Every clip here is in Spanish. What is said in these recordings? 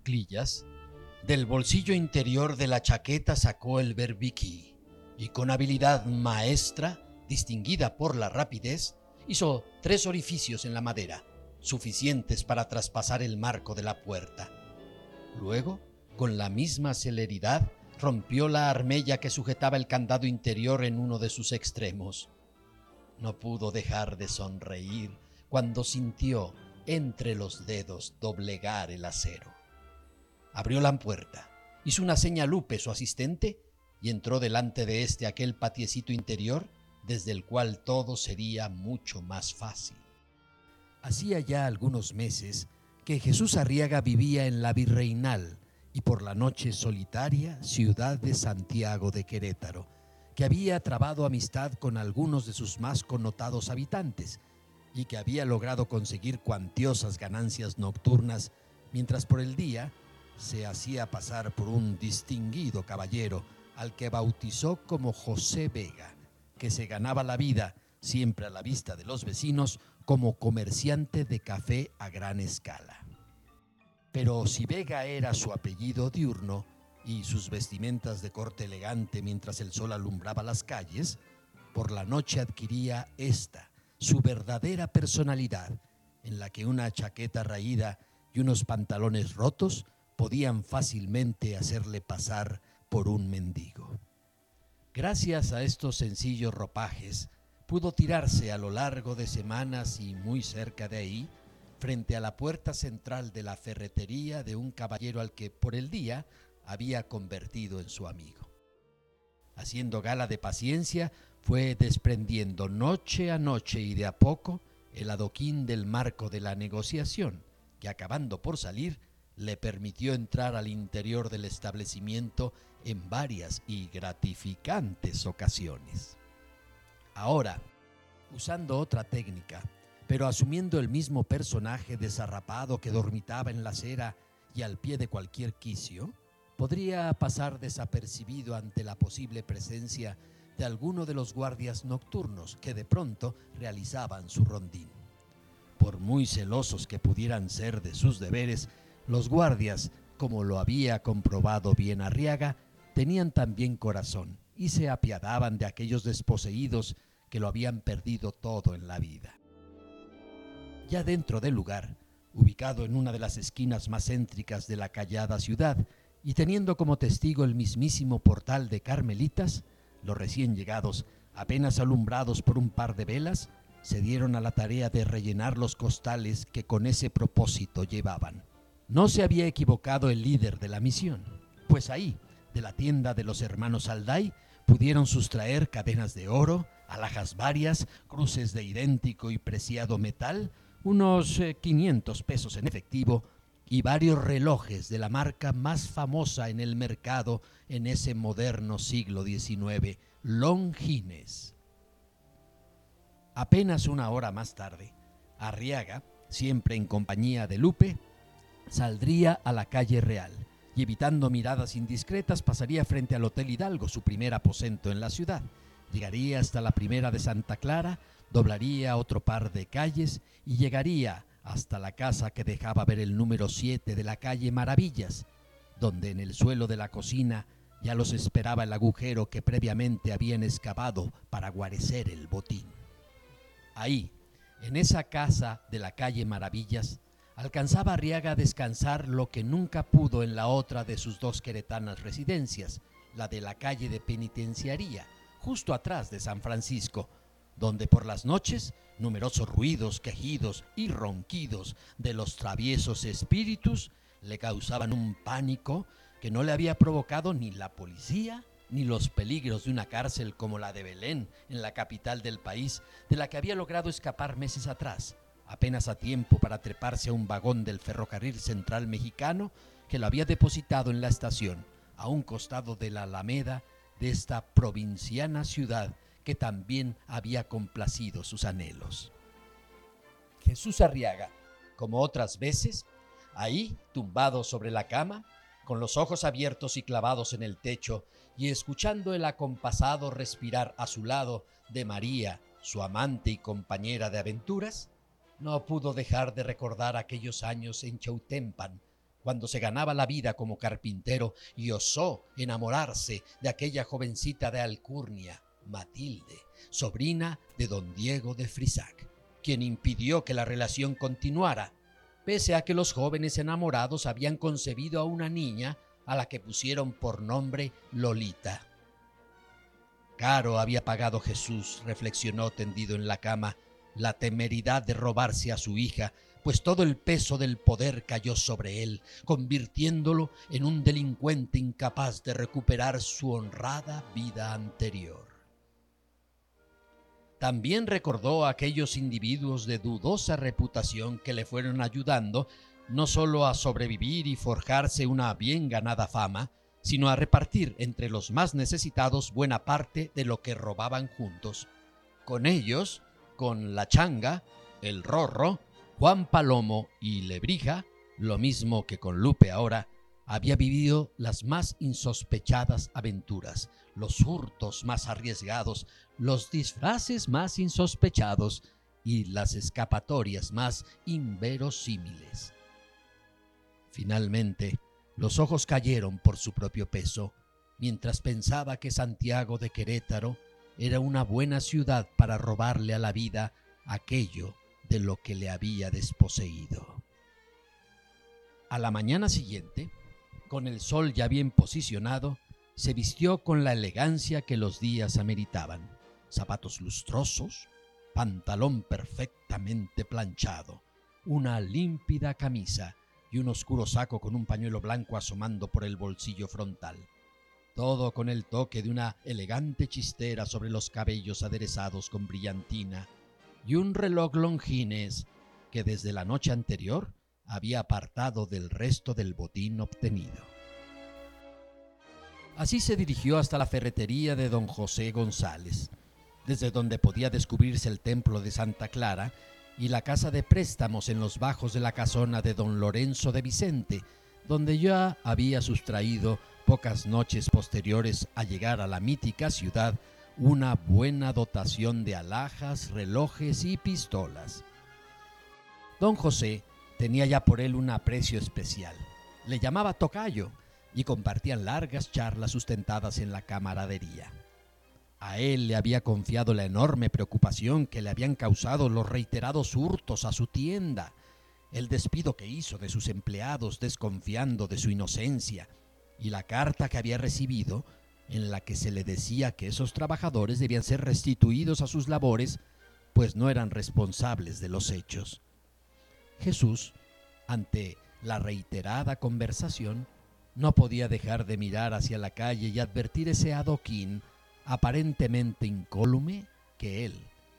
Cuclillas, del bolsillo interior de la chaqueta sacó el berbiquí y con habilidad maestra, distinguida por la rapidez, hizo tres orificios en la madera, suficientes para traspasar el marco de la puerta. Luego, con la misma celeridad, rompió la armella que sujetaba el candado interior en uno de sus extremos. No pudo dejar de sonreír cuando sintió entre los dedos doblegar el acero. Abrió la puerta, hizo una seña a Lupe, su asistente, y entró delante de este aquel patiecito interior desde el cual todo sería mucho más fácil. Hacía ya algunos meses que Jesús Arriaga vivía en la Virreinal y por la noche solitaria ciudad de Santiago de Querétaro, que había trabado amistad con algunos de sus más connotados habitantes y que había logrado conseguir cuantiosas ganancias nocturnas, mientras por el día se hacía pasar por un distinguido caballero al que bautizó como José Vega, que se ganaba la vida, siempre a la vista de los vecinos, como comerciante de café a gran escala. Pero si Vega era su apellido diurno, y sus vestimentas de corte elegante mientras el sol alumbraba las calles, por la noche adquiría esta, su verdadera personalidad, en la que una chaqueta raída y unos pantalones rotos podían fácilmente hacerle pasar por un mendigo. Gracias a estos sencillos ropajes, pudo tirarse a lo largo de semanas y muy cerca de ahí, frente a la puerta central de la ferretería de un caballero al que por el día había convertido en su amigo. Haciendo gala de paciencia, fue desprendiendo noche a noche y de a poco el adoquín del marco de la negociación, que acabando por salir, le permitió entrar al interior del establecimiento en varias y gratificantes ocasiones. Ahora, usando otra técnica, pero asumiendo el mismo personaje desarrapado que dormitaba en la acera y al pie de cualquier quicio, podría pasar desapercibido ante la posible presencia de alguno de los guardias nocturnos que de pronto realizaban su rondín. Por muy celosos que pudieran ser de sus deberes, los guardias, como lo había comprobado bien Arriaga, tenían también corazón y se apiadaban de aquellos desposeídos que lo habían perdido todo en la vida. Ya dentro del lugar, ubicado en una de las esquinas más céntricas de la callada ciudad, y teniendo como testigo el mismísimo portal de Carmelitas, los recién llegados, apenas alumbrados por un par de velas, se dieron a la tarea de rellenar los costales que con ese propósito llevaban. No se había equivocado el líder de la misión, pues ahí, de la tienda de los hermanos Alday, pudieron sustraer cadenas de oro, alhajas varias, cruces de idéntico y preciado metal, unos 500 eh, pesos en efectivo, y varios relojes de la marca más famosa en el mercado en ese moderno siglo XIX, Longines. Apenas una hora más tarde, Arriaga, siempre en compañía de Lupe, saldría a la calle Real y evitando miradas indiscretas pasaría frente al Hotel Hidalgo, su primer aposento en la ciudad. Llegaría hasta la primera de Santa Clara, doblaría otro par de calles y llegaría hasta la casa que dejaba ver el número 7 de la calle Maravillas, donde en el suelo de la cocina ya los esperaba el agujero que previamente habían excavado para guarecer el botín. Ahí, en esa casa de la calle Maravillas, alcanzaba Arriaga a descansar lo que nunca pudo en la otra de sus dos queretanas residencias, la de la calle de Penitenciaría, justo atrás de San Francisco, donde por las noches numerosos ruidos, quejidos y ronquidos de los traviesos espíritus le causaban un pánico que no le había provocado ni la policía ni los peligros de una cárcel como la de Belén, en la capital del país, de la que había logrado escapar meses atrás, apenas a tiempo para treparse a un vagón del ferrocarril central mexicano que lo había depositado en la estación, a un costado de la Alameda de esta provinciana ciudad que también había complacido sus anhelos. Jesús Arriaga, como otras veces, ahí, tumbado sobre la cama, con los ojos abiertos y clavados en el techo, y escuchando el acompasado respirar a su lado de María, su amante y compañera de aventuras, no pudo dejar de recordar aquellos años en Chautempan, cuando se ganaba la vida como carpintero y osó enamorarse de aquella jovencita de Alcurnia, Matilde, sobrina de don Diego de Frisac, quien impidió que la relación continuara, pese a que los jóvenes enamorados habían concebido a una niña a la que pusieron por nombre Lolita. Caro había pagado Jesús, reflexionó tendido en la cama, la temeridad de robarse a su hija, pues todo el peso del poder cayó sobre él, convirtiéndolo en un delincuente incapaz de recuperar su honrada vida anterior. También recordó a aquellos individuos de dudosa reputación que le fueron ayudando no solo a sobrevivir y forjarse una bien ganada fama, sino a repartir entre los más necesitados buena parte de lo que robaban juntos. Con ellos, con la changa, el rorro, Juan Palomo y Lebrija, lo mismo que con Lupe ahora, había vivido las más insospechadas aventuras, los hurtos más arriesgados, los disfraces más insospechados y las escapatorias más inverosímiles. Finalmente, los ojos cayeron por su propio peso, mientras pensaba que Santiago de Querétaro era una buena ciudad para robarle a la vida aquello de lo que le había desposeído. A la mañana siguiente, con el sol ya bien posicionado, se vistió con la elegancia que los días ameritaban. Zapatos lustrosos, pantalón perfectamente planchado, una límpida camisa y un oscuro saco con un pañuelo blanco asomando por el bolsillo frontal. Todo con el toque de una elegante chistera sobre los cabellos aderezados con brillantina y un reloj longines que desde la noche anterior había apartado del resto del botín obtenido. Así se dirigió hasta la ferretería de don José González, desde donde podía descubrirse el templo de Santa Clara y la casa de préstamos en los bajos de la casona de don Lorenzo de Vicente, donde ya había sustraído pocas noches posteriores a llegar a la mítica ciudad una buena dotación de alhajas, relojes y pistolas. Don José tenía ya por él un aprecio especial. Le llamaba Tocayo y compartían largas charlas sustentadas en la camaradería. A él le había confiado la enorme preocupación que le habían causado los reiterados hurtos a su tienda, el despido que hizo de sus empleados desconfiando de su inocencia y la carta que había recibido en la que se le decía que esos trabajadores debían ser restituidos a sus labores, pues no eran responsables de los hechos. Jesús, ante la reiterada conversación, no podía dejar de mirar hacia la calle y advertir ese adoquín aparentemente incólume que él,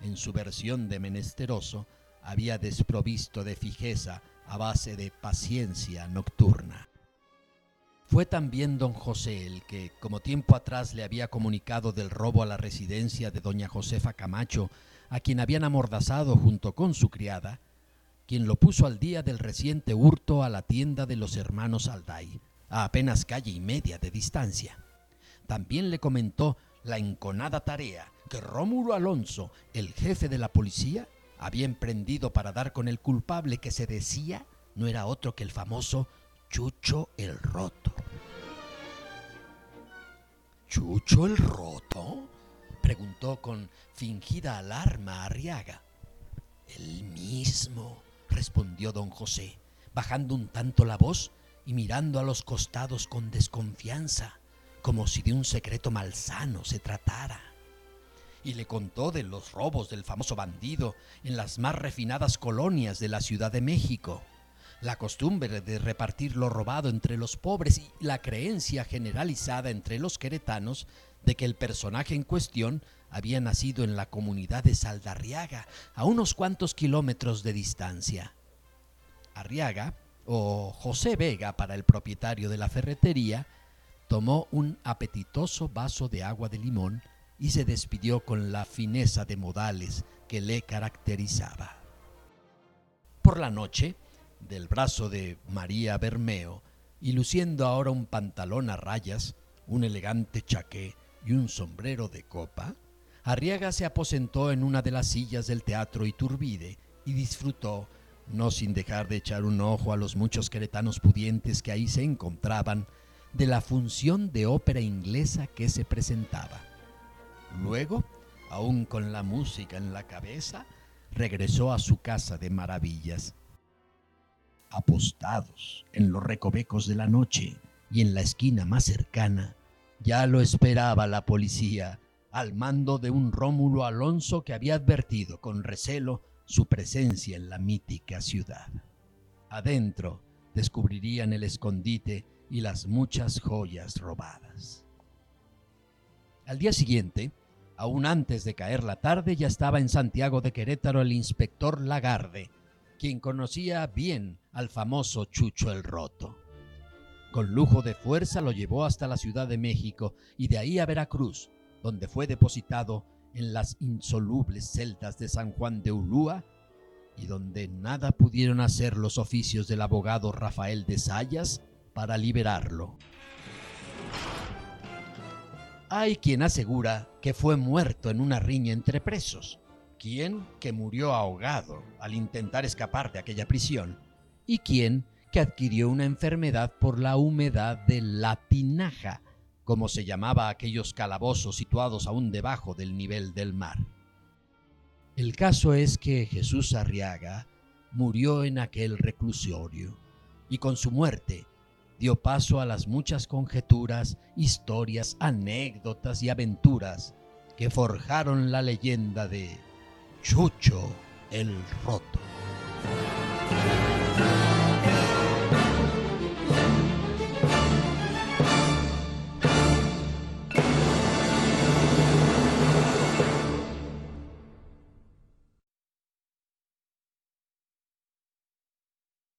en su versión de menesteroso, había desprovisto de fijeza a base de paciencia nocturna. Fue también don José el que, como tiempo atrás le había comunicado del robo a la residencia de doña Josefa Camacho, a quien habían amordazado junto con su criada, quien lo puso al día del reciente hurto a la tienda de los hermanos Alday, a apenas calle y media de distancia. También le comentó la enconada tarea que Rómulo Alonso, el jefe de la policía, había emprendido para dar con el culpable que se decía no era otro que el famoso Chucho el Roto. ¿Chucho el Roto? preguntó con fingida alarma Arriaga. El mismo, respondió don José, bajando un tanto la voz y mirando a los costados con desconfianza, como si de un secreto malsano se tratara. Y le contó de los robos del famoso bandido en las más refinadas colonias de la Ciudad de México la costumbre de repartir lo robado entre los pobres y la creencia generalizada entre los queretanos de que el personaje en cuestión había nacido en la comunidad de Saldarriaga, a unos cuantos kilómetros de distancia. Arriaga, o José Vega para el propietario de la ferretería, tomó un apetitoso vaso de agua de limón y se despidió con la fineza de modales que le caracterizaba. Por la noche, del brazo de María Bermeo y luciendo ahora un pantalón a rayas, un elegante chaqué y un sombrero de copa, Arriaga se aposentó en una de las sillas del teatro Iturbide y disfrutó, no sin dejar de echar un ojo a los muchos queretanos pudientes que ahí se encontraban de la función de ópera inglesa que se presentaba. Luego, aún con la música en la cabeza, regresó a su casa de maravillas. Apostados en los recovecos de la noche y en la esquina más cercana, ya lo esperaba la policía, al mando de un Rómulo Alonso que había advertido con recelo su presencia en la mítica ciudad. Adentro descubrirían el escondite y las muchas joyas robadas. Al día siguiente, aún antes de caer la tarde, ya estaba en Santiago de Querétaro el inspector Lagarde, quien conocía bien al famoso Chucho el Roto. Con lujo de fuerza lo llevó hasta la Ciudad de México y de ahí a Veracruz, donde fue depositado en las insolubles celdas de San Juan de Ulúa y donde nada pudieron hacer los oficios del abogado Rafael de Sayas para liberarlo. Hay quien asegura que fue muerto en una riña entre presos, quien que murió ahogado al intentar escapar de aquella prisión, y quien que adquirió una enfermedad por la humedad de la tinaja, como se llamaba aquellos calabozos situados aún debajo del nivel del mar. El caso es que Jesús Arriaga murió en aquel reclusorio y con su muerte dio paso a las muchas conjeturas, historias, anécdotas y aventuras que forjaron la leyenda de Chucho el Roto.